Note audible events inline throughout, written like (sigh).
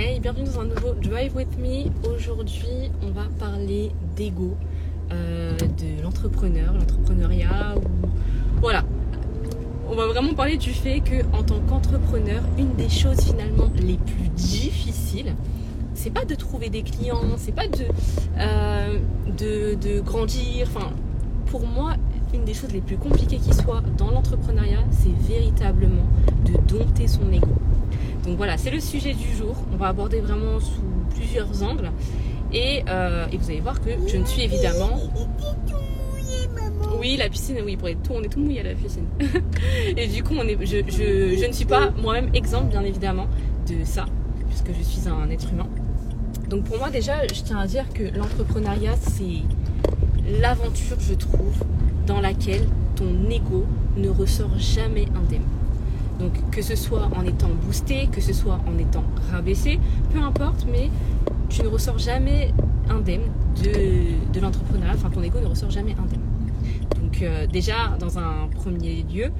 Hey, bienvenue dans un nouveau Drive With Me. Aujourd'hui, on va parler d'ego, euh, de l'entrepreneur, l'entrepreneuriat. Ou... Voilà. On va vraiment parler du fait que, en tant qu'entrepreneur, une des choses finalement les plus difficiles, c'est pas de trouver des clients, c'est pas de, euh, de, de grandir. Enfin, pour moi, une des choses les plus compliquées qui soit dans l'entrepreneuriat, c'est véritablement de dompter son ego. Donc voilà, c'est le sujet du jour. On va aborder vraiment sous plusieurs angles. Et, euh, et vous allez voir que je ne suis évidemment. Oui, la piscine, oui, pour être tout, on est tout mouillé à la piscine. (laughs) et du coup, je ne suis pas moi-même exemple, bien évidemment, de ça, puisque je suis un être humain. Donc pour moi, déjà, je tiens à dire que l'entrepreneuriat, c'est l'aventure, je trouve, dans laquelle ton ego ne ressort jamais indemne. Donc que ce soit en étant boosté, que ce soit en étant rabaissé, peu importe, mais tu ne ressors jamais indemne de, de l'entrepreneuriat, enfin ton ego ne ressort jamais indemne. Donc euh, déjà, dans un premier lieu,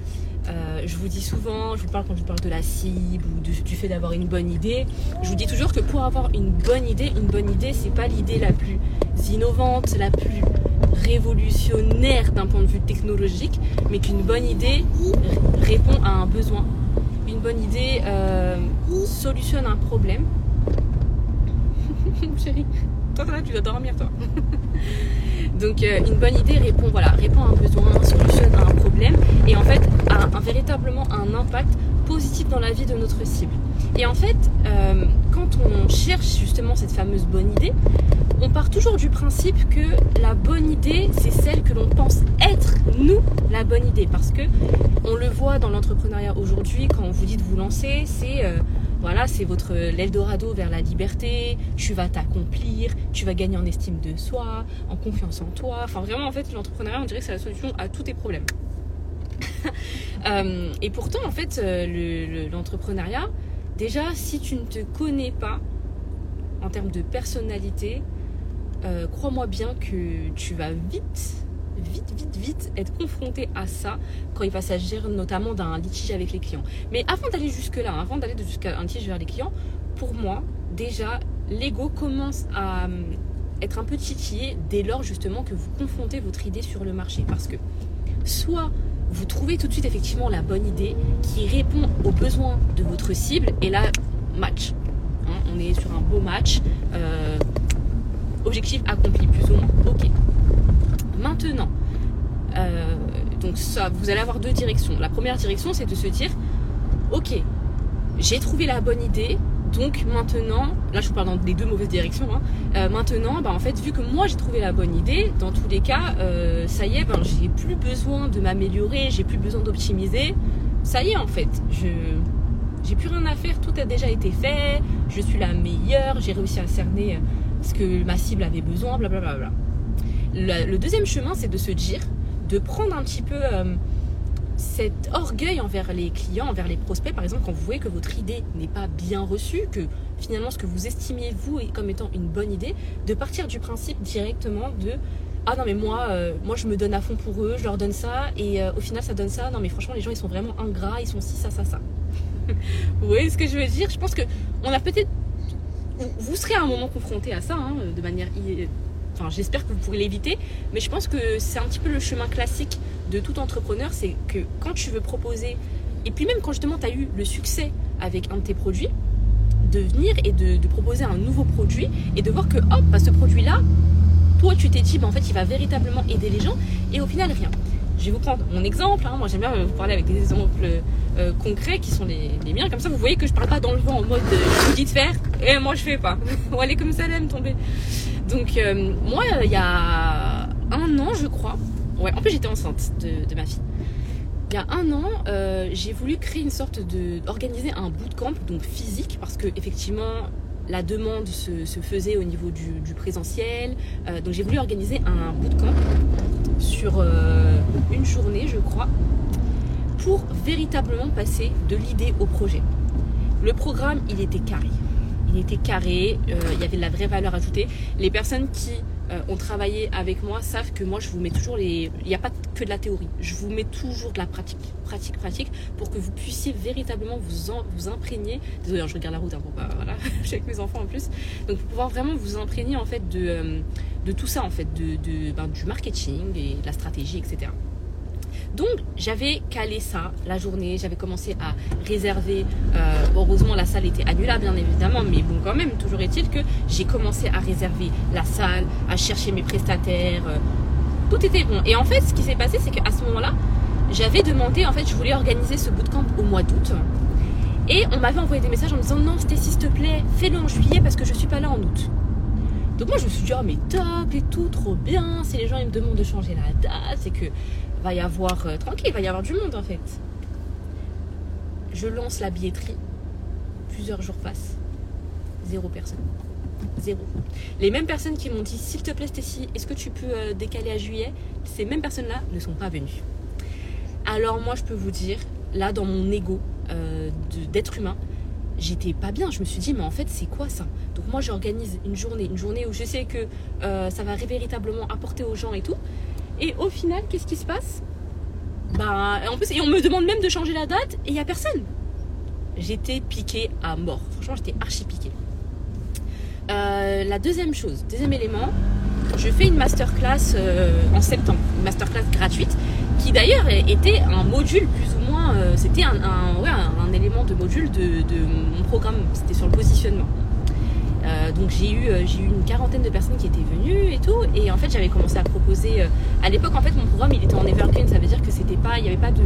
euh, je vous dis souvent, je vous parle quand je vous parle de la cible ou du fait d'avoir une bonne idée, je vous dis toujours que pour avoir une bonne idée, une bonne idée, c'est pas l'idée la plus innovante, la plus révolutionnaire d'un point de vue technologique, mais qu'une bonne idée répond à un besoin. Une bonne idée euh, solutionne un problème. (laughs) Chérie, toi là tu dois dormir toi. (laughs) Donc euh, une bonne idée répond voilà répond à un besoin, solutionne à un problème et en fait a un, véritablement un impact positif dans la vie de notre cible. Et en fait, euh, quand on cherche justement cette fameuse bonne idée, on part toujours du principe que la bonne idée, c'est celle que l'on pense être nous la bonne idée. Parce que on le voit dans l'entrepreneuriat aujourd'hui, quand on vous dit de vous lancer, c'est euh, voilà, c'est votre l'Eldorado vers la liberté, tu vas t'accomplir, tu vas gagner en estime de soi, en confiance en toi. Enfin vraiment en fait l'entrepreneuriat on dirait que c'est la solution à tous tes problèmes. (laughs) euh, et pourtant en fait euh, l'entrepreneuriat, le, déjà si tu ne te connais pas en termes de personnalité, euh, crois-moi bien que tu vas vite, vite, vite, vite être confronté à ça quand il va s'agir notamment d'un litige avec les clients. Mais avant d'aller jusque-là, hein, avant d'aller jusqu'à un litige vers les clients, pour moi, déjà, l'ego commence à euh, être un peu titillé dès lors justement que vous confrontez votre idée sur le marché. Parce que soit vous trouvez tout de suite effectivement la bonne idée qui répond aux besoins de votre cible et là, match. Hein, on est sur un beau match. Euh, objectif accompli, plus ou moins. Ok. Maintenant, euh, donc ça, vous allez avoir deux directions. La première direction, c'est de se dire, ok, j'ai trouvé la bonne idée, donc maintenant, là je vous parle dans les deux mauvaises directions, hein, euh, maintenant, bah, en fait, vu que moi j'ai trouvé la bonne idée, dans tous les cas, euh, ça y est, ben, j'ai plus besoin de m'améliorer, j'ai plus besoin d'optimiser. Ça y est, en fait, je j'ai plus rien à faire, tout a déjà été fait, je suis la meilleure, j'ai réussi à cerner que ma cible avait besoin, blablabla. Bla bla. Le, le, deuxième chemin, c'est de se dire, de prendre un petit peu euh, cet orgueil envers les clients, envers les prospects, par exemple, quand vous voyez que votre idée n'est pas bien reçue, que finalement ce que vous estimiez vous comme étant une bonne idée, de partir du principe directement de ah non mais moi euh, moi je me donne à fond pour eux, je leur donne ça et euh, au final ça donne ça. Non mais franchement les gens ils sont vraiment ingrats, ils sont ci ça ça ça. (laughs) vous voyez ce que je veux dire? Je pense que on a peut-être vous serez à un moment confronté à ça hein, de manière enfin j'espère que vous pourrez l'éviter mais je pense que c'est un petit peu le chemin classique de tout entrepreneur c'est que quand tu veux proposer et puis même quand justement tu as eu le succès avec un de tes produits de venir et de, de, proposer un nouveau produit et de voir que hop bah, ce produit là toi tu t'es dit bah, en fait il va véritablement aider les gens et au final rien je vais vous prendre mon exemple. Hein. Moi, j'aime bien vous parler avec des exemples euh, concrets qui sont les, miens. Comme ça, vous voyez que je parle pas dans le vent en mode euh, vous dites faire et moi je fais pas. (laughs) Ou aller comme ça, là, me tomber. Donc, euh, moi, il y a un an, je crois. Ouais, en plus, j'étais enceinte de, ma fille. Il y a un an, euh, j'ai voulu créer une sorte de. organiser un bootcamp, donc physique, parce que effectivement, la demande se, faisait au niveau du, du présentiel. Euh, donc j'ai voulu organiser un bootcamp sur euh, une journée, je crois, pour véritablement passer de l'idée au projet. Le programme, il était carré. Il était carré, euh, il y avait de la vraie valeur ajoutée. Les personnes qui euh, ont travaillé avec moi savent que moi je vous mets toujours les. Il n'y a pas que de la théorie. Je vous mets toujours de la pratique, pratique, pratique, pour que vous puissiez véritablement vous imprégner. Désolé, hein, je regarde la route hein, pour pas. (laughs) Voilà, avec mes enfants en plus. Donc pour pouvoir vraiment vous imprégner en fait de, euh, tout ça en fait, de, de ben, du marketing et de la stratégie, etc. Donc j'avais calé ça la journée, j'avais commencé à réserver. Euh, heureusement la salle était annulable bien évidemment, mais bon quand même, toujours est-il que j'ai commencé à réserver la salle, à chercher mes prestataires. euh, tout était bon. Et en fait, ce qui s'est passé, c'est qu'à ce moment-là, j'avais demandé, en fait, je voulais organiser ce bootcamp au mois d'août. Et on m'avait envoyé des messages en me disant non, Stécie, s'il te plaît, fais-le en juillet parce que je suis pas là en août. Donc moi je me suis dit oh mais top et tout, trop bien. Si les gens ils me demandent de changer la date, c'est que va y avoir euh, tranquille, il va y avoir du monde en fait. Je lance la billetterie, plusieurs jours passent, zéro personne, zéro. Les mêmes personnes qui m'ont dit s'il te plaît Stécie, est-ce que tu peux euh, décaler à juillet? Ces mêmes personnes-là ne sont pas venues. Alors moi je peux vous dire, là dans mon ego euh, d'être humain, j'étais pas bien. Je me suis dit, mais en fait, c'est quoi ça? Donc, moi, j'organise une journée, une journée où je sais que ça va véritablement apporter aux gens et tout. Et au final, qu'est-ce qui se passe Bah, et on me demande même de changer la date et il y a personne. J'étais piquée à mort. Franchement, j'étais archi piquée. Euh, la deuxième chose, deuxième élément, je fais une masterclass euh, en septembre, une masterclass gratuite, qui d'ailleurs était un module plus ou moins, euh, c'était un, élément de module de mon programme, c'était sur le positionnement. Euh, donc j'ai eu, euh, j'ai eu une quarantaine de personnes qui étaient venues et tout, et en fait j'avais commencé à proposer. euh, à l'époque en fait mon programme il était en evergreen, ça veut dire que c'était pas, il n'y avait pas de,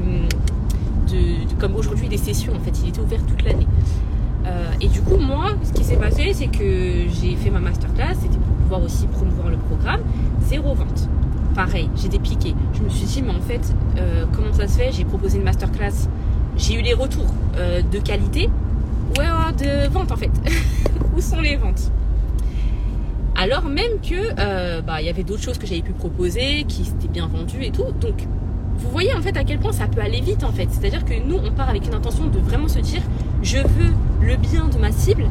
comme aujourd'hui des sessions en fait, il était ouvert toute l'année. Euh, et du coup, moi, ce qui s'est passé, c'est que j'ai fait ma masterclass, c'était pour pouvoir aussi promouvoir le programme. Zéro vente. Pareil, j'étais piquée. Je me suis dit, mais en fait, comment ça se fait? J'ai proposé une masterclass, j'ai eu les retours de qualité. Ouais, de vente en fait. (laughs) Où sont les ventes? Alors même que euh, bah, il y avait d'autres choses que j'avais pu proposer, qui étaient bien vendues et tout. Donc, vous voyez en fait à quel point ça peut aller vite en fait. C'est-à-dire que nous, on part avec une intention de vraiment se dire, je veux le bien de ma cible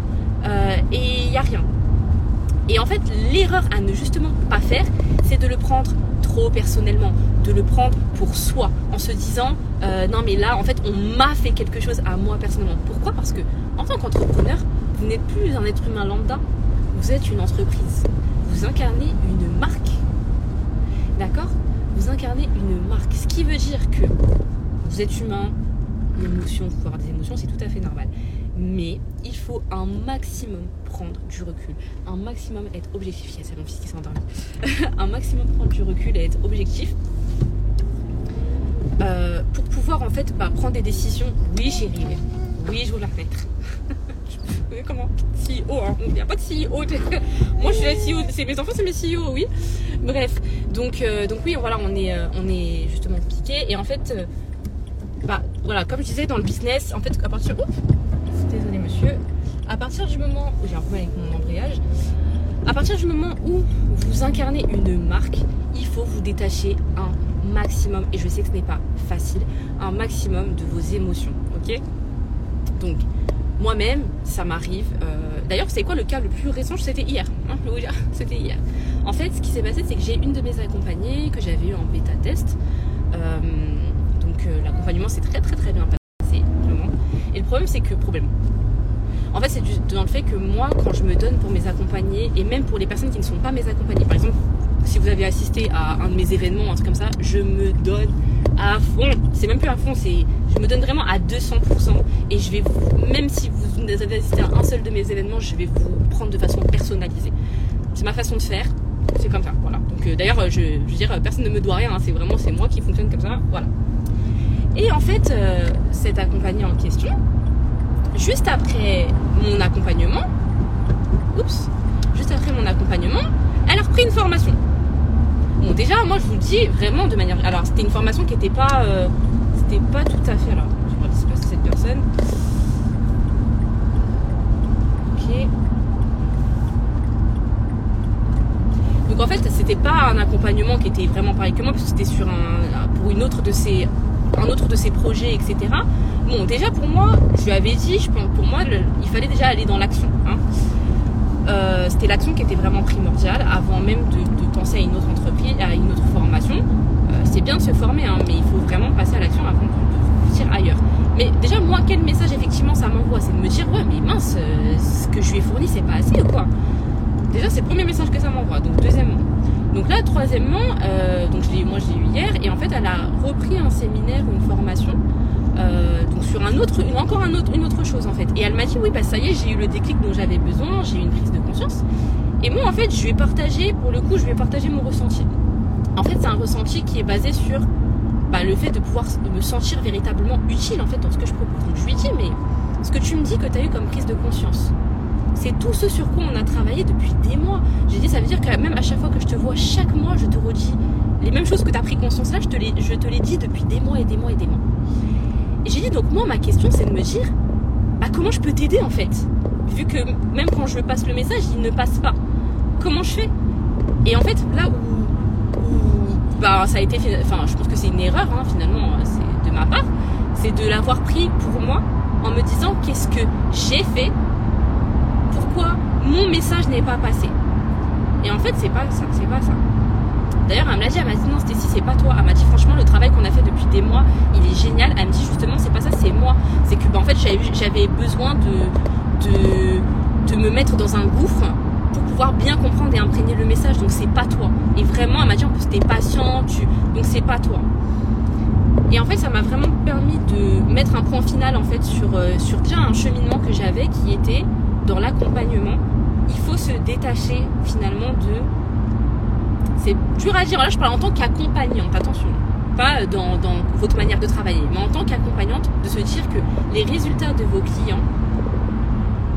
euh, et il n'y a rien. Et en fait, l'erreur à ne justement pas faire, c'est de le prendre personnellement, de le prendre pour soi, en se disant euh, non mais là, en fait, on m'a fait quelque chose à moi personnellement. Pourquoi? Parce que en tant qu'entrepreneur, vous n'êtes plus un être humain lambda, vous êtes une entreprise. Vous incarnez une marque. D'accord? Vous incarnez une marque. Ce qui veut dire que vous êtes humain, l'émotion, vous pouvez avoir des émotions, c'est tout à fait normal. Mais il faut un maximum prendre du recul, un maximum être objectif. Il y a mon fils qui s'est (laughs) un maximum prendre du recul et être objectif euh, pour pouvoir en fait bah, prendre des décisions. Oui, chérie, oui, je vous la remettre. (laughs) Je- Comment? CEO, hein. il n'y a pas de CEO. (laughs) Moi, je suis la CEO. C'est mes enfants, c'est mes CEO, oui. Bref, donc, euh, donc oui, voilà, on est, euh, on est justement piqué. Et en fait, bah, voilà, comme je disais dans le business, en fait, à partir. Oups, À partir du moment où j'ai un problème avec mon embrayage, à partir du moment où vous incarnez une marque, il faut vous détacher un maximum, et je sais que ce n'est pas facile, un maximum de vos émotions, ok? Donc, moi-même, ça m'arrive. euh, D'ailleurs, c'est quoi le cas le plus récent? C'était hier. hein, je vous dire, (laughs) C'était hier. En fait, ce qui s'est passé, c'est que j'ai une de mes accompagnées que j'avais eu en bêta test. Euh, donc, euh, l'accompagnement s'est très très très bien passé. Et le problème, c'est que problème. En fait, c'est dans le fait que moi, quand je me donne pour mes accompagnés, et même pour les personnes qui ne sont pas mes accompagnées, par exemple, si vous avez assisté à un de mes événements, un truc comme ça, je me donne à fond. C'est même plus à fond, c'est je me donne vraiment à 200%. Et je vais vous, même si vous avez assisté à un seul de mes événements, je vais vous prendre de façon personnalisée. C'est ma façon de faire. C'est comme ça, voilà. Donc euh, d'ailleurs, je, veux dire, personne ne me doit rien. hein, c'est vraiment c'est moi qui fonctionne comme ça, voilà. Et en fait, euh, cette accompagnée en question, juste après mon accompagnement, oups, juste après mon accompagnement, elle a repris une formation. Bon, déjà, moi, je vous le dis vraiment de manière. Alors, c'était une formation qui n'était pas, euh, c'était pas tout à fait. Alors, je vais si cette personne. Ok. Donc en fait, c'était pas un accompagnement qui était vraiment pareil que moi, parce que c'était sur un, pour une autre de ses, un autre de ses projets, etc. bon, déjà pour moi, je lui avais dit, je pense, pour moi, il fallait déjà aller dans l'action. Hein. Euh, c'était l'action qui était vraiment primordiale avant même de, penser à une autre entreprise, à une autre formation. Euh, c'est bien de se former, hein, mais il faut vraiment passer à l'action avant de partir ailleurs. Mais déjà, moi, quel message effectivement ça m'envoie C'est de me dire, ouais, mais mince, euh, ce que je lui ai fourni, c'est pas assez ou quoi Déjà, c'est le premier message que ça m'envoie. Donc, deuxièmement. Donc là, troisièmement, je moi je l'ai eu hier, et en fait, elle a repris un séminaire ou une formation euh, sur un autre, une, encore autre, une autre chose en fait. Et elle m'a dit oui bah ça y est j'ai eu le déclic dont j'avais besoin, j'ai eu une prise de conscience. Et moi en fait je vais partager, pour le coup je vais partager mon ressenti. En fait c'est un ressenti qui est basé sur bah, le fait de pouvoir me sentir véritablement utile en fait dans ce que je propose. Donc je lui dis mais ce que tu me dis que tu as eu comme prise de conscience, c'est tout ce sur quoi on a travaillé depuis des mois. J'ai dit ça veut dire que même à chaque fois que je te vois, chaque mois je te redis les mêmes choses que tu as pris conscience là, je te les, je te les dis depuis des mois et des mois et des mois. Et j'ai dit, donc moi, ma question, c'est de me dire, bah, comment je peux t'aider en fait? Vu que même quand je passe le message, il ne passe pas. Comment je fais? Et en fait, là où, bah, ça a été, enfin, je pense que c'est une erreur hein, finalement, c'est de ma part, c'est de l'avoir pris pour moi en me disant qu'est-ce que j'ai fait, pourquoi mon message n'est pas passé. Et en fait, c'est pas ça, c'est pas ça. D'ailleurs, elle me l'a dit, elle m'a dit non, Stécie, c'est pas toi. Elle m'a dit franchement, le travail qu'on a fait depuis des mois, il est génial. Elle me dit justement, c'est pas ça, c'est moi. C'est que, bah, en fait, j'avais besoin de, me mettre dans un gouffre pour pouvoir bien comprendre et imprégner le message. Donc, c'est pas toi. Et vraiment, elle m'a dit en plus, t'es patient, donc c'est pas toi. Et en fait, ça m'a vraiment permis de mettre un point final en fait sur, euh, un cheminement que j'avais qui était dans l'accompagnement. Il faut se détacher finalement de c'est dur à dire. Là, je parle en tant qu'accompagnante, attention. Pas dans, votre manière de travailler, mais en tant qu'accompagnante, de se dire que les résultats de vos clients,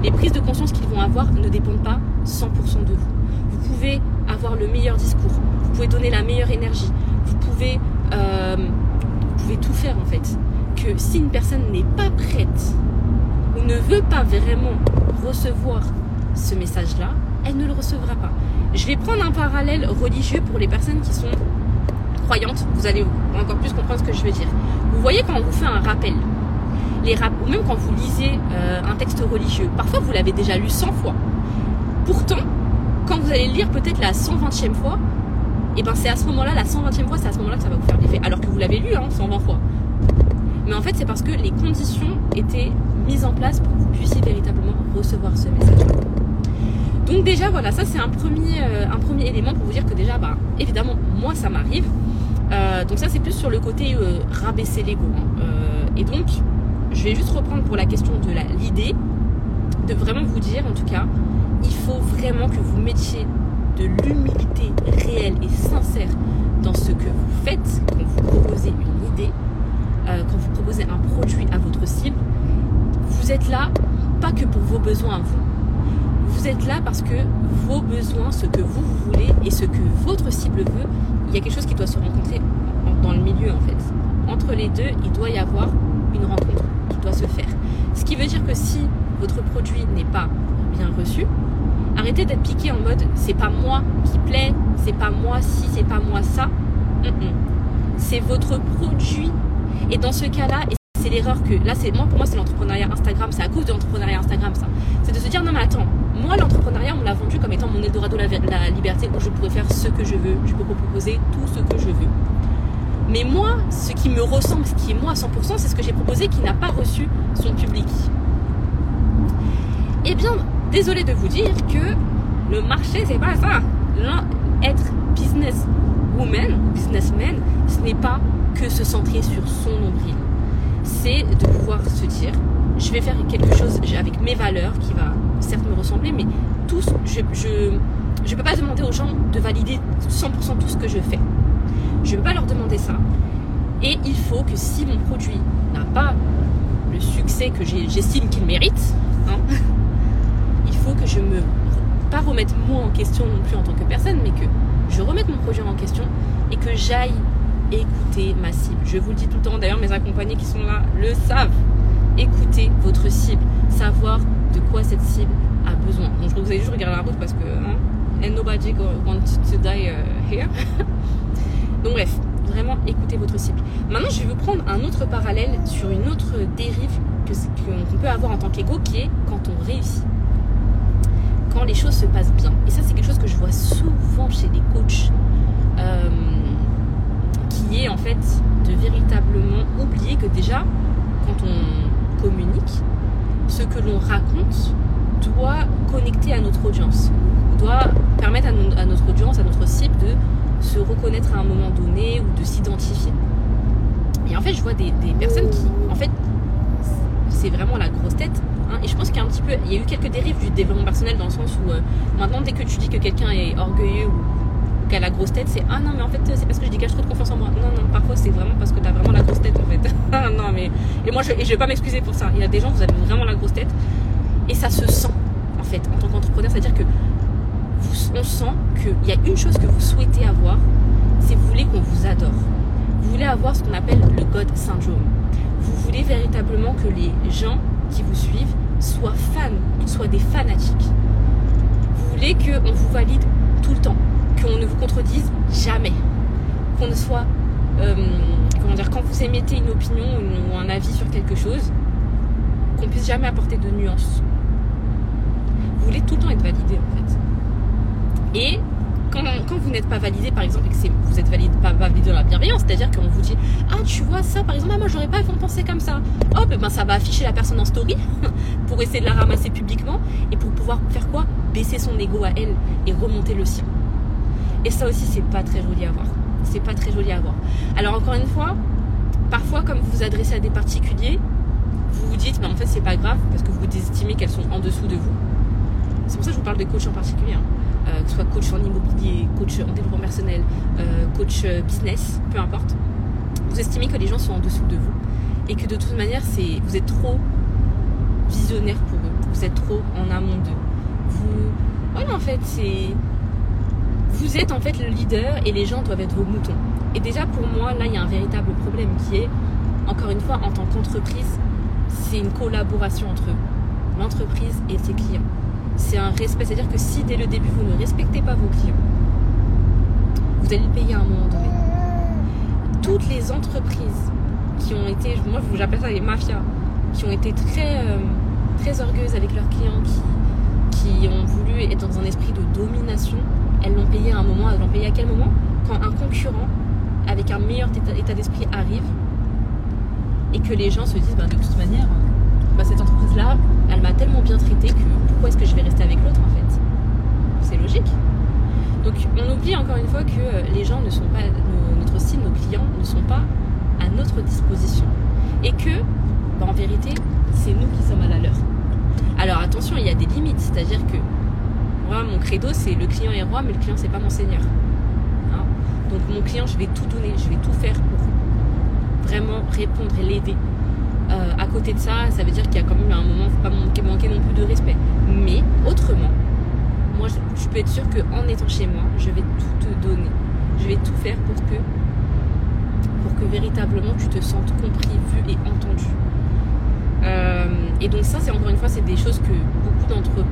les prises de conscience qu'ils vont avoir ne dépendent pas 100% de vous. Vous pouvez avoir le meilleur discours, vous pouvez donner la meilleure énergie, vous pouvez, euh, vous pouvez tout faire en fait. Que si une personne n'est pas prête ou ne veut pas vraiment recevoir ce message-là, elle ne le recevra pas. Je vais prendre un parallèle religieux pour les personnes qui sont croyantes. Vous allez encore plus comprendre ce que je veux dire. Vous voyez quand on vous fait un rappel, les ou même quand vous lisez euh, un texte religieux, parfois vous l'avez déjà lu 100 fois. Pourtant, quand vous allez le lire peut-être la 120e fois, et eh ben c'est à ce moment-là, la 120e fois, c'est à ce moment-là que ça va vous faire l'effet. Alors que vous l'avez lu hein, 120 fois. Mais en fait, c'est parce que les conditions étaient mises en place pour que vous puissiez véritablement recevoir ce message. Donc déjà voilà, ça c'est un premier, euh, un premier élément pour vous dire que déjà, bah, évidemment, moi ça m'arrive. Euh, donc ça c'est plus sur le côté euh, rabaisser l'ego. Hein. et donc, je vais juste reprendre pour la question de l'idée, de vraiment vous dire en tout cas, il faut vraiment que vous mettiez de l'humilité réelle et sincère dans ce que vous faites quand vous proposez une idée, quand vous proposez un produit à votre cible. Vous êtes là pas que pour vos besoins à vous, vous êtes là parce que vos besoins, ce que vous, voulez et ce que votre cible veut, il y a quelque chose qui doit se rencontrer dans le milieu en fait. Entre les deux, il doit y avoir une rencontre qui doit se faire. Ce qui veut dire que si votre produit n'est pas bien reçu, arrêtez d'être piqué en mode c'est pas moi qui plaît, c'est pas moi si, c'est pas moi ça. C'est votre produit. Et dans ce cas-là, c'est l'erreur que là c'est moi pour moi c'est l'entrepreneuriat Instagram c'est à cause de l'entrepreneuriat Instagram ça. C'est de se dire non mais attends moi l'entrepreneuriat on l'a vendu comme étant mon Eldorado la, liberté où je pourrais faire ce que je veux. Je peux proposer tout ce que je veux. Mais moi ce qui me ressemble ce qui est moi à 100% c'est ce que j'ai proposé qui n'a pas reçu son public. Eh bien désolé de vous dire que le marché c'est pas ça. Être business woman businessman ce n'est pas que se centrer sur son nombril c'est de pouvoir se dire je vais faire quelque chose avec mes valeurs qui va certes me ressembler, mais je ne je, peux pas demander aux gens de valider 100% tout ce que je fais. Je ne peux pas leur demander ça. Et il faut que si mon produit n'a pas le succès que j'estime qu'il mérite, hein, (laughs) il faut que je me pas remette moi en question non plus en tant que personne, mais que je remette mon projet en question et que j'aille écoutez ma cible. Je vous le dis tout le temps, d'ailleurs mes accompagnés qui sont là le savent. Écoutez votre cible, savoir de quoi cette cible a besoin. Donc je vous ai juste regarder la route parce que hein, and nobody want to die uh, here. (laughs) Donc bref, vraiment écouter votre cible. Maintenant, je vais vous prendre un autre parallèle sur une autre dérive qu'on peut avoir en tant qu'ego qui est quand on réussit. Quand les choses se passent bien. Et ça, c'est quelque chose que je vois souvent chez les coachs. Euh, est en fait de véritablement oublier que déjà, quand on communique, ce que l'on raconte doit connecter à notre audience, doit permettre à, notre audience, à notre cible de se reconnaître à un moment donné ou de s'identifier. Et en fait, je vois des, personnes qui, en fait, c'est vraiment la grosse tête. Hein, et je pense qu'il y a un petit peu, il y a eu quelques dérives du développement personnel dans le sens où euh, maintenant, dès que tu dis que quelqu'un est orgueilleux ou a la grosse tête, c'est ah non, mais en fait, c'est parce que je dégage trop de confiance en moi. Non, non, parfois c'est vraiment parce que tu as vraiment la grosse tête en fait. (laughs) non, mais. Et moi, je, et vais pas m'excuser pour ça. Il y a des gens, vous avez vraiment la grosse tête. Et ça se sent, en fait, en tant qu'entrepreneur. C'est-à-dire que on sent qu'il y a une chose que vous souhaitez avoir, c'est vous voulez qu'on vous adore. Vous voulez avoir ce qu'on appelle le God Syndrome. Vous voulez véritablement que les gens qui vous suivent soient fans, soient des fanatiques. Vous voulez qu'on vous valide tout le temps, qu'on ne vous contredise jamais, qu'on ne soit, euh, comment dire, quand vous émettez une opinion ou un avis sur quelque chose, qu'on puisse jamais apporter de nuances. Vous voulez tout le temps être validé en fait. Et quand, vous n'êtes pas validé, par exemple, et que vous êtes pas validé dans la bienveillance, c'est-à-dire qu'on vous dit Ah, tu vois ça, par exemple, ah, moi j'aurais pas penser comme ça. Hop, ben ça va afficher la personne en story (laughs) pour essayer de la ramasser publiquement et pour pouvoir faire quoi? Baisser son ego à elle et remonter le sien. Et ça aussi, c'est pas très joli à voir. C'est pas très joli à voir. Alors, encore une fois, parfois, comme vous vous adressez à des particuliers, vous vous dites, mais en fait, c'est pas grave parce que vous estimez qu'elles sont en dessous de vous. C'est pour ça que je vous parle de coach en particulier. Hein. Euh, que ce soit coach en immobilier, coach en développement personnel, euh, coach euh, business, peu importe. Vous estimez que les gens sont en dessous de vous et que de toute manière, c'est vous êtes trop visionnaire pour eux, vous êtes trop en amont d'eux. Vous, voilà, en fait, c'est vous êtes en fait le leader et les gens doivent être vos moutons. Et déjà pour moi, là, il y a un véritable problème qui est, encore une fois, en tant qu'entreprise, c'est une collaboration entre l'entreprise et ses clients c'est un respect. C'est-à-dire que si dès le début vous ne respectez pas vos clients, vous allez le payer à un moment donné. Toutes les entreprises qui ont été, moi j'appelle ça les mafias, qui ont été très, euh, très orgueuses avec leurs clients, qui, qui ont voulu être dans un esprit de domination, elles l'ont payé à un moment. Elles l'ont payé à quel moment Quand un concurrent avec un meilleur état d'esprit arrive et que les gens se disent bah, de toute manière, bah, cette entreprise-là, elle m'a tellement bien traité que pourquoi est-ce que je vais rester avec l'autre en fait C'est logique. Donc on oublie encore une fois que les gens ne sont pas, notre style, nos clients ne sont pas à notre disposition. Et que, bah, en vérité, c'est nous qui sommes à la leur. Alors attention, il y a des limites, c'est-à-dire que moi, mon credo, c'est le client est roi, mais le client, c'est pas mon seigneur. Hein? Donc mon client, je vais tout donner, je vais tout faire pour vraiment répondre et l'aider euh, à côté de ça, ça veut dire qu'il y a quand même un moment, faut pas manquer, manquer non plus de respect. Mais autrement, moi je, peux être sûre qu'en étant chez moi, je vais tout te donner. Je vais tout faire pour que, pour que véritablement tu te sentes compris, vu et entendu. Euh, et donc ça, c'est encore une fois, c'est des choses que beaucoup d'entreprises,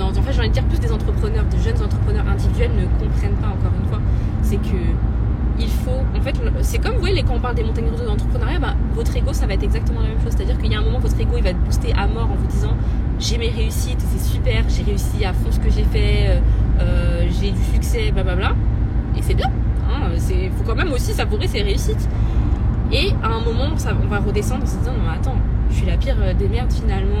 en fait j'ai envie de dire plus des entrepreneurs, de jeunes entrepreneurs individuels ne comprennent pas encore une fois. C'est que il faut, en fait, c'est comme vous voyez, quand on parle des montagnes russes de l'entrepreneuriat, bah, votre ego, ça va être exactement la même chose. C'est-à-dire qu'il y a un moment, votre ego, il va être boosté à mort en vous disant j'ai mes réussites, c'est super, j'ai réussi à fond ce que j'ai fait, euh, euh, j'ai du succès, blablabla. Et c'est bien. Il hein, faut quand même aussi savourer ses réussites. Et à un moment, on va redescendre en se disant non, attends, suis la pire euh, des merdes finalement.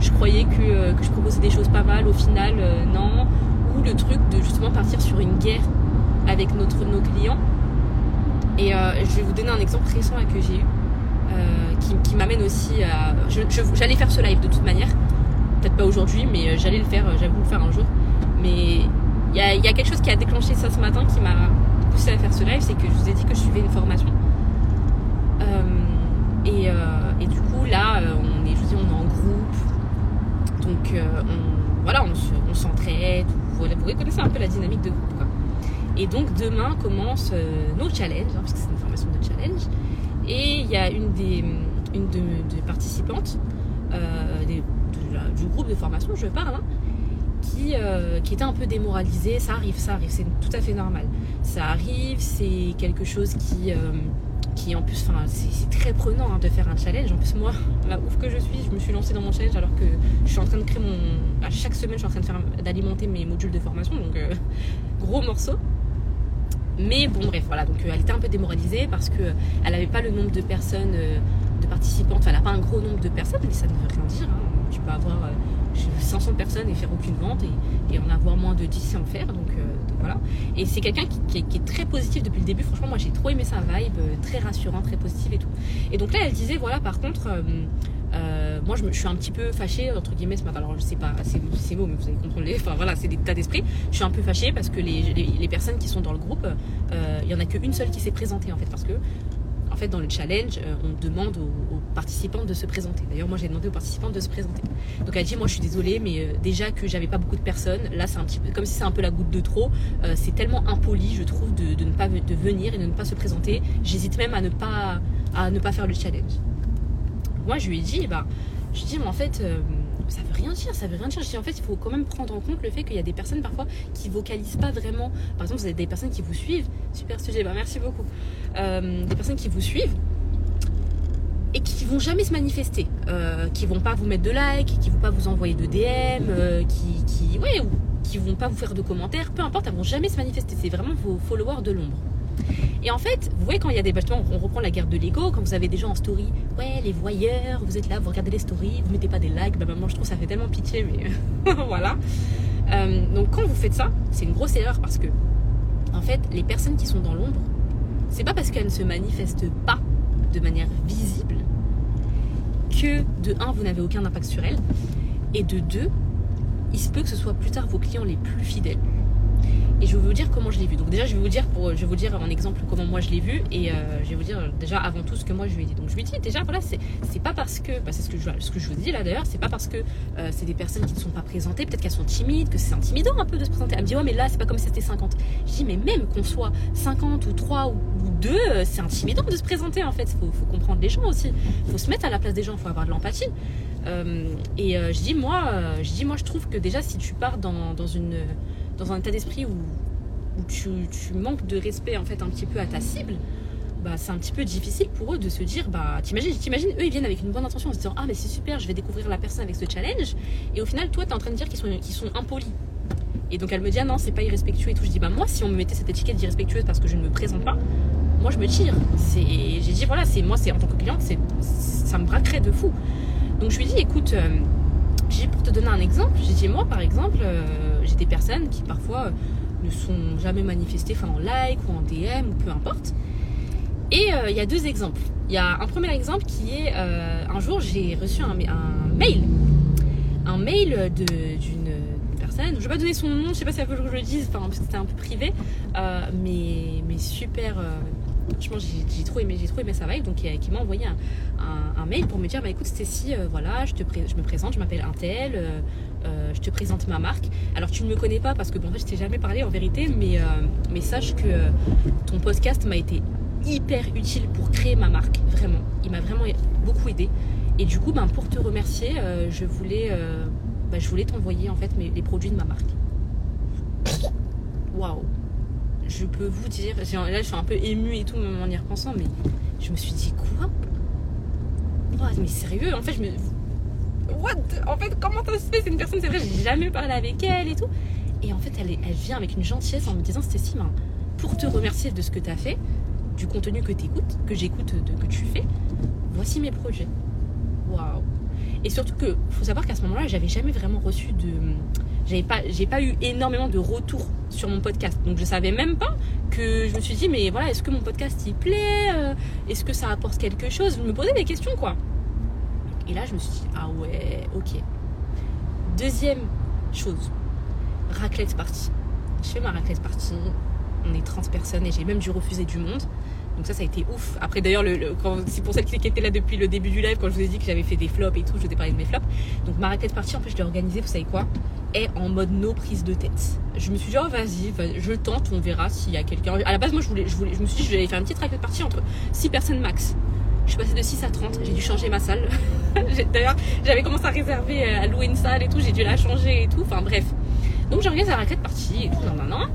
je croyais que, que, je proposais des choses pas mal, au final, non. Ou le truc de justement partir sur une guerre avec notre, nos clients et euh, je vais vous donner un exemple récent que j'ai eu, euh, qui, m'amène aussi à. J'allais faire ce live de toute manière, peut-être pas aujourd'hui, mais euh, j'allais le faire, j'avoue le faire un jour. Mais il y y a, quelque chose qui a déclenché ça ce matin qui m'a poussé à faire ce live, c'est que je vous ai dit que je suivais une formation. Et, et, du là, on est, je dis, on est en groupe. Donc, on, voilà, on s'entraide. Vous, vous connaissez un peu la dynamique de groupe. Et donc demain commence euh, nos challenges, hein, parce que c'est une formation de challenge. Et il y a une des, participantes euh, du groupe de formation, je parle, hein, qui, euh, était un peu démoralisé. Ça arrive, ça arrive, c'est tout à fait normal. Ça arrive, c'est quelque chose qui, euh, qui en plus, enfin, c'est très prenant hein, de faire un challenge. En plus, moi, la ouf que je suis, je me suis lancée dans mon challenge alors que je suis en train de créer mon. À chaque semaine, je suis en train de faire d'alimenter mes modules de formation, donc euh, (laughs) gros morceau. Mais bon, bref, voilà. Donc, elle était un peu démoralisée parce que elle n'avait pas le nombre de personnes, de participantes. Enfin, elle n'a pas un gros nombre de personnes, mais ça ne veut rien dire. Hein. Tu peux avoir 500 personnes et faire aucune vente et, en avoir moins de 10 sans faire. Donc, euh, Et c'est quelqu'un qui, est très positif depuis le début. Franchement, moi j'ai trop aimé sa vibe, euh, très rassurant, très positif et tout. Et donc là, elle disait voilà, par contre. Euh, moi je, me, suis un petit peu fâchée entre guillemets ce matin alors je sais pas c'est mots mais vous allez comprendre enfin voilà c'est des tas d'esprit je suis un peu fâchée parce que les, les, personnes qui sont dans le groupe il y en a qu'une seule qui s'est présentée en fait parce que en fait, dans le challenge, euh, on demande aux, participants de se présenter. D'ailleurs, moi, j'ai demandé aux participants de se présenter. Donc, elle dit, moi, je suis désolée, mais euh, déjà que j'avais pas beaucoup de personnes, là, c'est un petit peu comme si c'est un peu la goutte de trop. Euh, c'est tellement impoli, je trouve, de, ne pas venir et de ne pas se présenter. J'hésite même à ne pas faire le challenge. Moi, je lui ai dit, bah, je dis, mais en fait ça veut rien dire, ça veut rien dire. En fait, il faut quand même prendre en compte le fait qu'il y a des personnes parfois qui vocalisent pas vraiment. Par exemple, vous avez des personnes qui vous suivent, super sujet, bah merci beaucoup. Euh, des personnes qui vous suivent et qui vont jamais se manifester, euh, qui vont pas vous mettre de like, qui vont pas vous envoyer de DM, euh, qui, qui, qui vont pas vous faire de commentaires, peu importe, elles vont jamais se manifester. C'est vraiment vos followers de l'ombre. Et en fait, vous voyez, quand il y a des bâtiments, on reprend la guerre de l'ego, quand vous avez des gens en story, ouais, les voyeurs, vous êtes là, vous regardez les stories, vous mettez pas des likes, bah, moi je trouve ça fait tellement pitié, mais (laughs) voilà. Euh, donc quand vous faites ça, c'est une grosse erreur parce que, en fait, les personnes qui sont dans l'ombre, c'est pas parce qu'elles ne se manifestent pas de manière visible que, de un, vous n'avez aucun impact sur elles, et de deux, il se peut que ce soit plus tard vos clients les plus fidèles et je vais vous dire comment je l'ai vu. Donc déjà je vais vous dire pour je vais vous dire en exemple comment moi je l'ai vu et euh, je vais vous dire déjà avant tout ce que moi je lui ai dit. Donc je lui dit déjà voilà c'est pas parce que bah, c'est ce que je ce que je vous dis là d'ailleurs c'est pas parce que euh, c'est des personnes qui ne sont pas présentées peut-être qu'elles sont timides que c'est intimidant un peu de se présenter. Elle me dit ouais mais là c'est pas comme si c'était 50. Je dis mais même qu'on soit 50 ou 3 ou 2 euh, c'est intimidant de se présenter en fait. Faut faut comprendre les gens aussi. Faut se mettre à la place des gens. Faut avoir de l'empathie. et je dis moi je dis moi je trouve que déjà si tu pars dans, dans une dans un état d'esprit où, tu, manques de respect en fait un petit peu à ta cible, bah, c'est un petit peu difficile pour eux de se dire bah t'imagines, t'imagines eux ils viennent avec une bonne intention en se disant ah mais c'est super je vais découvrir la personne avec ce challenge. Et au final toi t'es en train de dire qu'ils sont, impolis. Et donc elle me dit ah non c'est pas irrespectueux et tout. Je dis bah moi si on me mettait cette étiquette d'irrespectueuse parce que je ne me présente pas moi je me tire. C'est j'ai dit voilà c'est moi c'est en tant que cliente c'est ça me braquerait de fou. Donc je lui dis écoute euh, j'ai pour te donner un exemple j'ai dit moi par exemple euh, j'ai des personnes qui parfois ne sont jamais manifestées en like ou en DM ou peu importe. Et euh, il y a deux exemples. Il y a un premier exemple qui est euh, un jour j'ai reçu un, mail. Un mail d'une personne. Je ne vais pas donner son nom, je ne sais pas si il faut que je le dise, que c'était un peu privé. Euh, mais, mais super franchement j'ai trop aimé j'ai trop aimé sa vibe donc qui, m'a envoyé un, mail pour me dire bah écoute Stécie voilà je te je me présente je m'appelle Intel euh, je te présente ma marque. Alors tu ne me connais pas parce que en fait, je t'ai jamais parlé en vérité, mais, euh, mais sache que euh, ton podcast m'a été hyper utile pour créer ma marque, vraiment. Il m'a vraiment beaucoup aidé. Et du coup, ben, pour te remercier, je voulais, ben, je voulais t'envoyer en fait les produits de ma marque. Waouh Je peux vous dire, là je suis un peu émue et tout, même en y repensant, mais je me suis dit quoi? Mais sérieux, en fait, je me, what? En fait, comment ça se fait? C'est une personne, c'est vrai, j'ai jamais parlé avec elle et tout. Et en fait, elle, elle vient avec une gentillesse en me disant Stécie, ben, pour te remercier de ce que tu as fait, du contenu que tu écoutes, que j'écoute, que tu fais, voici mes projets. Waouh Et surtout que, faut savoir qu'à ce moment-là, j'avais jamais vraiment reçu de. Pas, j'ai pas eu énormément de retours sur mon podcast. Donc je savais même pas que je me suis dit, mais voilà, est-ce que mon podcast il plaît euh, Est-ce que ça apporte quelque chose? Je me posais des questions quoi. Et là, je me suis dit, ah ouais, ok. Deuxième chose, raclette partie. Je fais ma raclette partie. On est 30 personnes et j'ai même dû refuser du monde. Donc ça, ça a été ouf. Après, d'ailleurs, le, c'est pour celles qui étaient là depuis le début du live, quand je vous ai dit que j'avais fait des flops et tout, je vous ai parlé de mes flops. Donc ma raclette partie, en fait, je l'ai organisée, vous savez quoi Est en mode no prise de tête. Je me suis dit, oh vas-y, je tente, on verra s'il y a quelqu'un. À la base, moi, je, voulais, je, voulais, je me suis dit, je vais faire une petite raclette partie entre 6 personnes max. Je suis passée de 6 à 30. J'ai dû changer ma salle. (laughs) D'ailleurs, j'avais commencé à réserver, euh, à louer une salle et tout. J'ai dû la changer et tout. Enfin bref. Donc j'organise la raclette partie et tout. Non, non, non.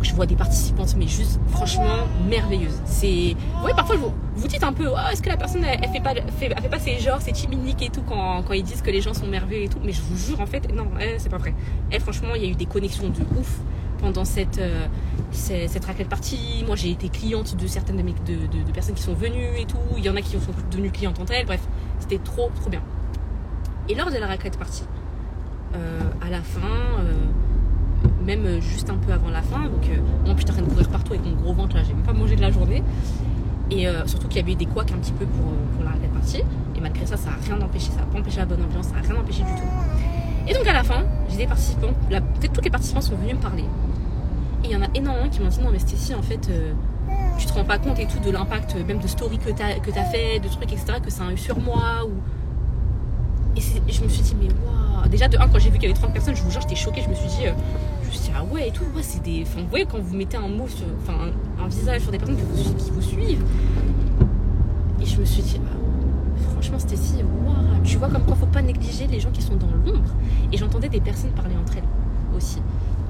Donc je vois des participantes, mais juste franchement merveilleuses. C'est, ouais, parfois vous, vous dites un peu, oh, est-ce que la personne elle, fait pas, elle fait pas ses genres, c'est chimiques et tout quand, quand ils disent que les gens sont merveilleux et tout? Mais je vous jure en fait, non, c'est pas vrai. Franchement, il y a eu des connexions de ouf pendant cette, euh, cette, raclette partie. Moi, j'ai été cliente de certaines de, mes, personnes qui sont venues et tout. Il y en a qui sont devenues clientes entre elles. Bref, c'était trop, trop bien. Et lors de la raclette partie, euh, à la fin, euh, même juste un peu avant la fin, donc moi, j'étais en train de courir partout avec mon gros ventre là, j'ai même pas mangé de la journée. Et surtout qu'il y avait eu des couacs un petit peu pour, pour la raclette partie. Et malgré ça, ça n'a rien empêché, ça n'a pas empêché la bonne ambiance, ça n'a rien empêché du tout. Et donc à la fin, j'ai des participants, peut-être tous les participants sont venus me parler. Et il y en a énormément qui m'ont dit non mais Stécie en fait euh, tu te rends pas compte et tout de l'impact même de story que tu as, que as fait, de trucs etc que ça a eu sur moi ou... Et, je me suis dit mais waouh Déjà de un quand j'ai vu qu'il y avait 30 personnes je vous jure j'étais choquée je me suis dit euh, je me suis dit ah ouais et tout ouais, c'est des enfin vous voyez quand vous mettez un mot sur enfin un, visage sur des personnes qui vous suivent. Et je me suis dit ah, franchement Stécie waouh tu vois comme quoi faut pas négliger les gens qui sont dans l'ombre. Et j'entendais des personnes parler entre elles aussi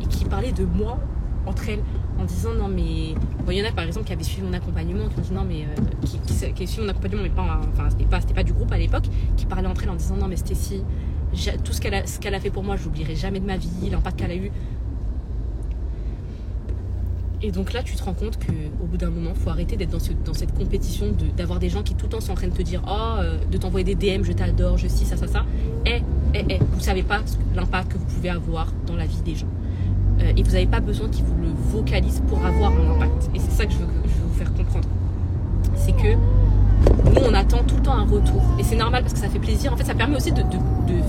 et qui parlaient de moi entre elles en disant non mais il y en a par exemple qui avaient suivi mon accompagnement qui ont dit non mais euh, qui, qui, suivi mon accompagnement mais pas enfin c'était pas c'était pas du groupe à l'époque qui parlaient entre elles en disant non mais Stécie tout ce qu'elle a, ce qu'elle a fait pour moi je l'oublierai jamais de ma vie l'impact qu'elle a eu et donc là tu te rends compte que au bout d'un moment faut arrêter d'être dans, cette compétition d'avoir des gens qui tout le temps sont en train de te dire oh euh, de t'envoyer des DM je t'adore je suis ça ça ça et eh, eh, vous savez pas l'impact que vous pouvez avoir dans la vie des gens euh, et vous n'avez pas besoin qu'ils vous le vocalisent pour avoir un impact. Et c'est ça que je veux, vous faire comprendre. C'est que nous, on attend tout le temps un retour. Et c'est normal parce que ça fait plaisir. En fait, ça permet aussi de,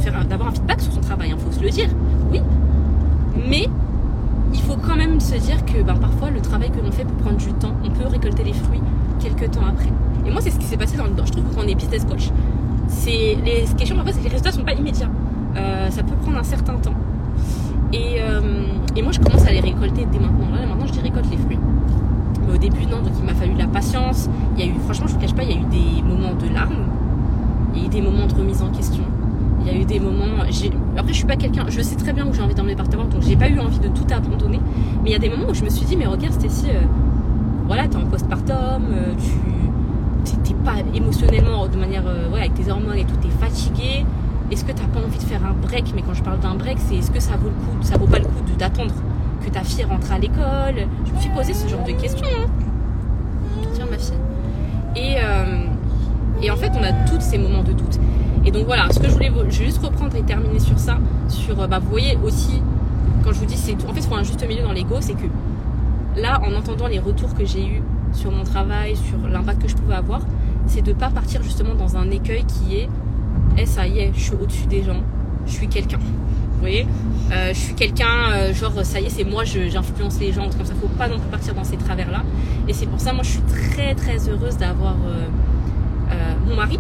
faire, d'avoir un feedback sur son travail. Il hein, faut se le dire. Oui. Mais il faut quand même se dire que ben, parfois, le travail que l'on fait peut prendre du temps. On peut récolter les fruits quelques temps après. Et moi, c'est ce qui s'est passé dans le. Je trouve qu'on est business coach. C'est les questions parfois, c'est que les résultats ne sont pas immédiats. Euh, ça peut prendre un certain temps. Et, euh, et, moi, je commence à les récolter dès maintenant. Là, maintenant, je récolte les fruits. Mais au début, non, donc il m'a fallu de la patience. Il y a eu, franchement, je vous cache pas, il y a eu des moments de larmes. Il y a eu des moments de remise en question. Il y a eu des moments. Après, je suis pas quelqu'un. Je sais très bien où j'ai envie d'emmener partenaires, donc j'ai pas eu envie de tout abandonner. Mais il y a des moments où je me suis dit, mais regarde, Stécie, euh, voilà, t'es en postpartum, euh, tu t'es pas émotionnellement de manière, euh, ouais, avec tes hormones et tout, t'es fatigué est-ce que tu n'as pas envie de faire un break? Mais quand je parle d'un break, c'est est-ce que ça vaut le coup, ça vaut pas le coup d'attendre que ta fille rentre à l'école? Je me suis posé ce genre de questions. Hein. Tiens, ma fille. Et, euh, et en fait, on a tous ces moments de doute. Et donc voilà, ce que je voulais juste reprendre et terminer sur ça. Sur, euh, bah, vous voyez aussi, quand je vous dis, c'est en fait, il faut un juste milieu dans l'ego, c'est que là, en entendant les retours que j'ai eus sur mon travail, sur l'impact que je pouvais avoir, c'est de ne pas partir justement dans un écueil qui est eh ça y est, je suis au-dessus des gens, je suis quelqu'un. Vous voyez? Euh, Je suis quelqu'un, euh, genre ça y est, c'est moi, j'influence les gens, comme ça, faut pas non plus partir dans ces travers-là. Et c'est pour ça, moi, je suis très très heureuse d'avoir mon mari.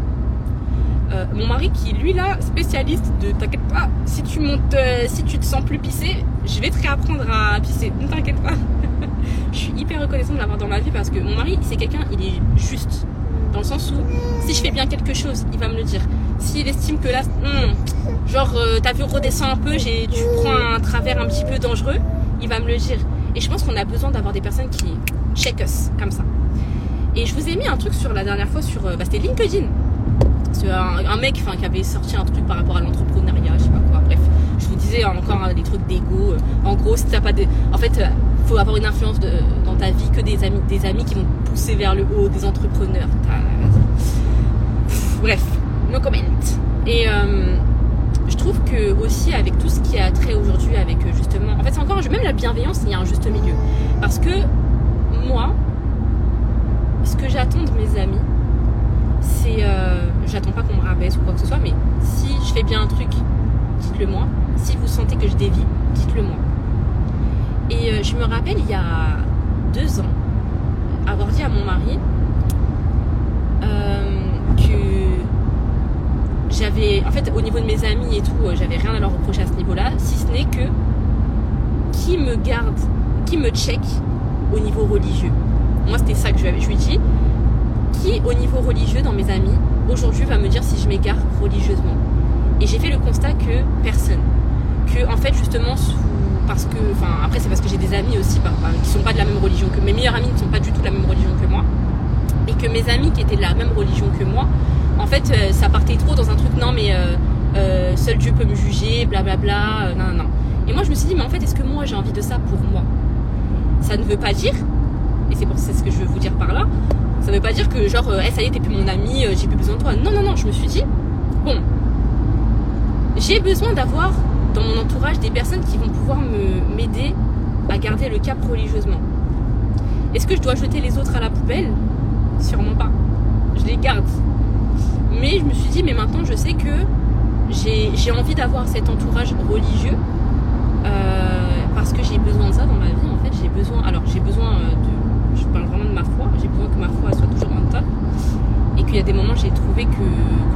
Mon mari qui lui là spécialiste de t'inquiète pas si tu montes si tu te sens plus pisser je vais te réapprendre à pisser ne t'inquiète pas (laughs) je suis hyper reconnaissante de l'avoir dans ma vie parce que mon mari c'est quelqu'un il est juste dans le sens où si je fais bien quelque chose il va me le dire s'il estime que là, hmm, genre, euh, t'as vu redescend un peu, tu prends un travers un petit peu dangereux, il va me le dire. Et je pense qu'on a besoin d'avoir des personnes qui check us comme ça. Et je vous ai mis un truc sur la dernière fois sur, euh, bah, c'était LinkedIn. Un, mec qui avait sorti un truc par rapport à l'entrepreneuriat, je sais pas quoi. Bref, je vous disais encore hein, des trucs d'ego. Euh, en gros, si t'as pas de, en fait, faut avoir une influence dans ta vie que des amis, des amis qui vont pousser vers le haut, des entrepreneurs. Bref, no comment. Et euh, je trouve que aussi avec tout ce qui a trait aujourd'hui avec euh, justement, en fait c'est encore même la bienveillance, il y a un juste milieu. Parce que moi, ce que j'attends de mes amis, c'est, euh, j'attends pas qu'on me rabaisse ou quoi que ce soit, mais si je fais bien un truc, dites-le moi. Si vous sentez que je dévie, dites-le moi. Et je me rappelle il y a deux ans avoir dit à mon mari j'avais, en fait, au niveau de mes amis et tout, euh, j'avais rien à leur reprocher à ce niveau-là, si ce n'est que qui me garde, qui me check au niveau religieux. Moi, c'était ça que je, lui ai dit. qui, au niveau religieux, dans mes amis, aujourd'hui va me dire si je m'égare religieusement? Et j'ai fait le constat que personne. Que, en fait, justement, parce que, enfin, après, c'est parce que j'ai des amis aussi bah, qui sont pas de la même religion que mes meilleurs amis ne sont pas du tout de la même religion que moi. Et que mes amis qui étaient de la même religion que moi, en fait, euh, ça partait trop dans un truc, non, mais euh, euh, seul Dieu peut me juger, blablabla, non, non, non. Et moi, je me suis dit, mais en fait, est-ce que moi, j'ai envie de ça pour moi? Ça ne veut pas dire, et c'est pour c'est ce que je veux vous dire par là, ça veut pas dire que genre, hey, ça y est, t'es plus mon ami, j'ai plus besoin de toi. Non, non, non, je me suis dit, bon, j'ai besoin d'avoir dans mon entourage des personnes qui vont pouvoir m'aider à garder le cap religieusement. Est-ce que je dois jeter les autres à la poubelle? Sûrement pas. Je les garde. Mais je me suis dit, mais maintenant je sais que j'ai envie d'avoir cet entourage religieux euh, parce que j'ai besoin de ça dans ma vie. En fait, j'ai besoin. Alors, j'ai besoin de. Je parle vraiment de ma foi. J'ai besoin que ma foi soit toujours en top. Et qu'il y a des moments, j'ai trouvé que,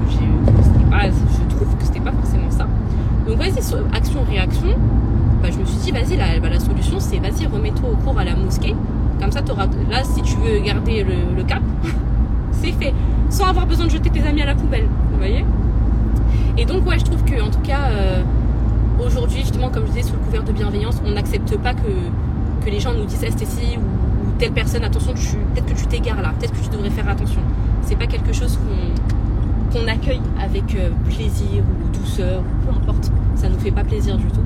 je trouve que c'était pas forcément ça. Donc, vas-y, action-réaction. Bah, je me suis dit, vas-y, la, bah, la solution, c'est vas-y, remets-toi au cours à la mosquée. Comme ça, auras, là, si tu veux garder le, cap, (laughs) c'est fait. Sans avoir besoin de jeter tes amis à la poubelle. Vous voyez Et donc, ouais, je trouve que, en tout cas, euh, aujourd'hui, justement, comme je disais, sous le couvert de bienveillance, on n'accepte pas que, les gens nous disent STC ou, ou telle personne, attention, peut-être que tu t'égares là, peut-être que tu devrais faire attention. C'est pas quelque chose qu'on qu'on accueille avec euh, plaisir ou douceur, ou peu importe. Ça nous fait pas plaisir du tout.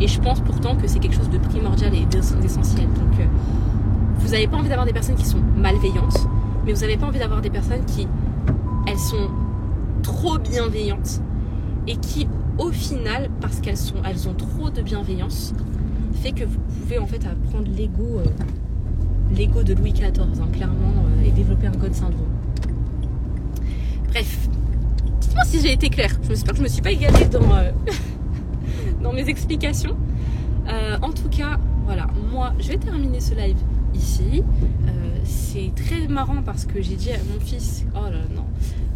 Et je pense pourtant que c'est quelque chose de primordial et d'essentiel. Donc, euh, vous n'avez pas envie d'avoir des personnes qui sont malveillantes, mais vous n'avez pas envie d'avoir des personnes qui, elles sont trop bienveillantes et qui, au final, parce qu'elles sont, elles ont trop de bienveillance, fait que vous pouvez en fait apprendre l'ego, euh, l'ego de Louis XIV, hein, clairement, euh, et développer un God syndrome. Bref, dites-moi si j'ai été claire. J'espère que je me suis pas égalée dans, euh, (laughs) mes explications. en tout cas, voilà, moi, je vais terminer ce live ici. Euh, c'est très marrant parce que j'ai dit à mon fils, oh là non,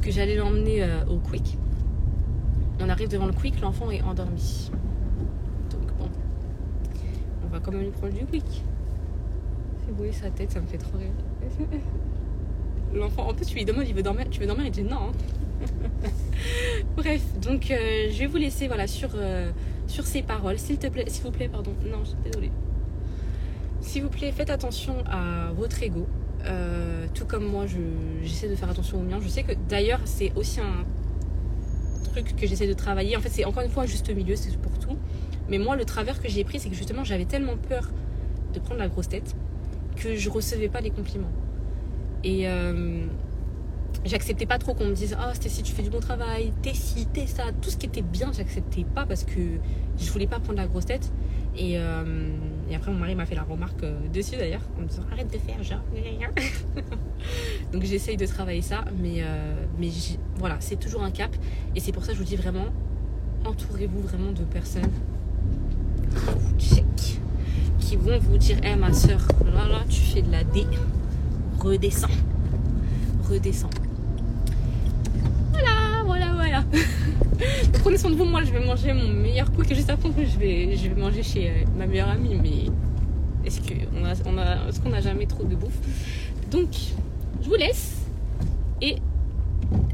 que j'allais l'emmener euh, au Quick. On arrive devant le Quick, l'enfant est endormi. Donc bon, on va quand même lui prendre du Quick. C'est beau sa tête, ça me fait trop rire. (laughs) L'enfant, en plus, tu lui demandes, il veut dormir, tu veux dormir, il dit non. (laughs) Bref, donc euh, je vais vous laisser voilà sur sur ces paroles, s'il te plaît, s'il vous plaît, pardon. Non, je suis désolée. S'il vous plaît, faites attention à votre ego. Euh, tout comme moi, j'essaie de faire attention au mien. Je sais que d'ailleurs, c'est aussi un truc que j'essaie de travailler. En fait, c'est encore une fois un juste milieu, c'est pour tout. Mais moi, le travers que j'ai pris, c'est que justement, j'avais tellement peur de prendre la grosse tête que je recevais pas les compliments. Et euh, j'acceptais pas trop qu'on me dise Ah, oh, si tu fais du bon travail, t'es ci, t'es ça. Tout ce qui était bien, j'acceptais pas parce que je voulais pas prendre la grosse tête. Et. Euh, et après, mon mari m'a fait la remarque euh, dessus d'ailleurs, en me disant arrête de faire genre. (laughs) Donc j'essaye de travailler ça, mais, euh, mais voilà, c'est toujours un cap. Et c'est pour ça que je vous dis vraiment, entourez-vous vraiment de personnes qui vont vous dire hé ma soeur, là là, tu fais de la D, redescends, redescends. Prenez soin de vous. Moi, je vais manger mon meilleur coup que juste après, je vais, je vais manger chez euh, ma meilleure amie. Mais est-ce qu'on a, on a, est-ce qu'on jamais trop de bouffe? Donc, je vous laisse. Et,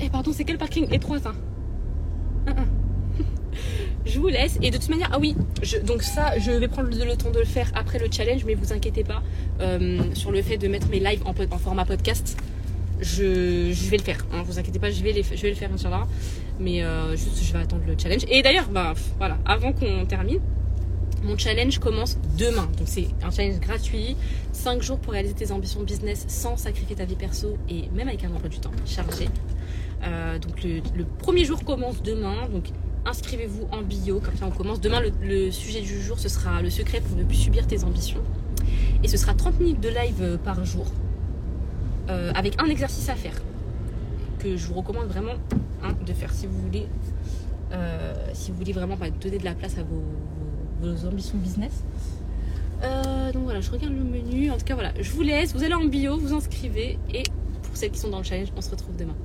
et pardon, c'est quel parking étroit ça? (laughs) Je vous laisse. Et de toute manière, ah oui, donc ça, je vais prendre le, temps de le faire après le challenge, mais vous inquiétez pas euh, sur le fait de mettre mes lives en, en format podcast je, je, vais le faire. Hein, vous inquiétez pas, je vais, les, je vais le faire, Inch'Allah. Mais euh, juste, je vais attendre le challenge. Et d'ailleurs, bah, voilà, avant qu'on termine, mon challenge commence demain. Donc, c'est un challenge gratuit. 5 jours pour réaliser tes ambitions business sans sacrifier ta vie perso et même avec un emploi du temps chargé. Euh, donc, le, premier jour commence demain. Donc, inscrivez-vous en bio. Comme ça, on commence. Demain, le, sujet du jour, ce sera le secret pour ne plus subir tes ambitions. Et ce sera 30 minutes de live euh, par jour. Avec un exercice à faire que je vous recommande vraiment hein, de faire si vous voulez euh, si vous voulez vraiment bah, donner de la place à vos, vos, ambitions business. Euh, donc voilà je regarde le menu. En tout cas voilà je vous laisse vous allez en bio vous inscrivez et pour celles qui sont dans le challenge on se retrouve demain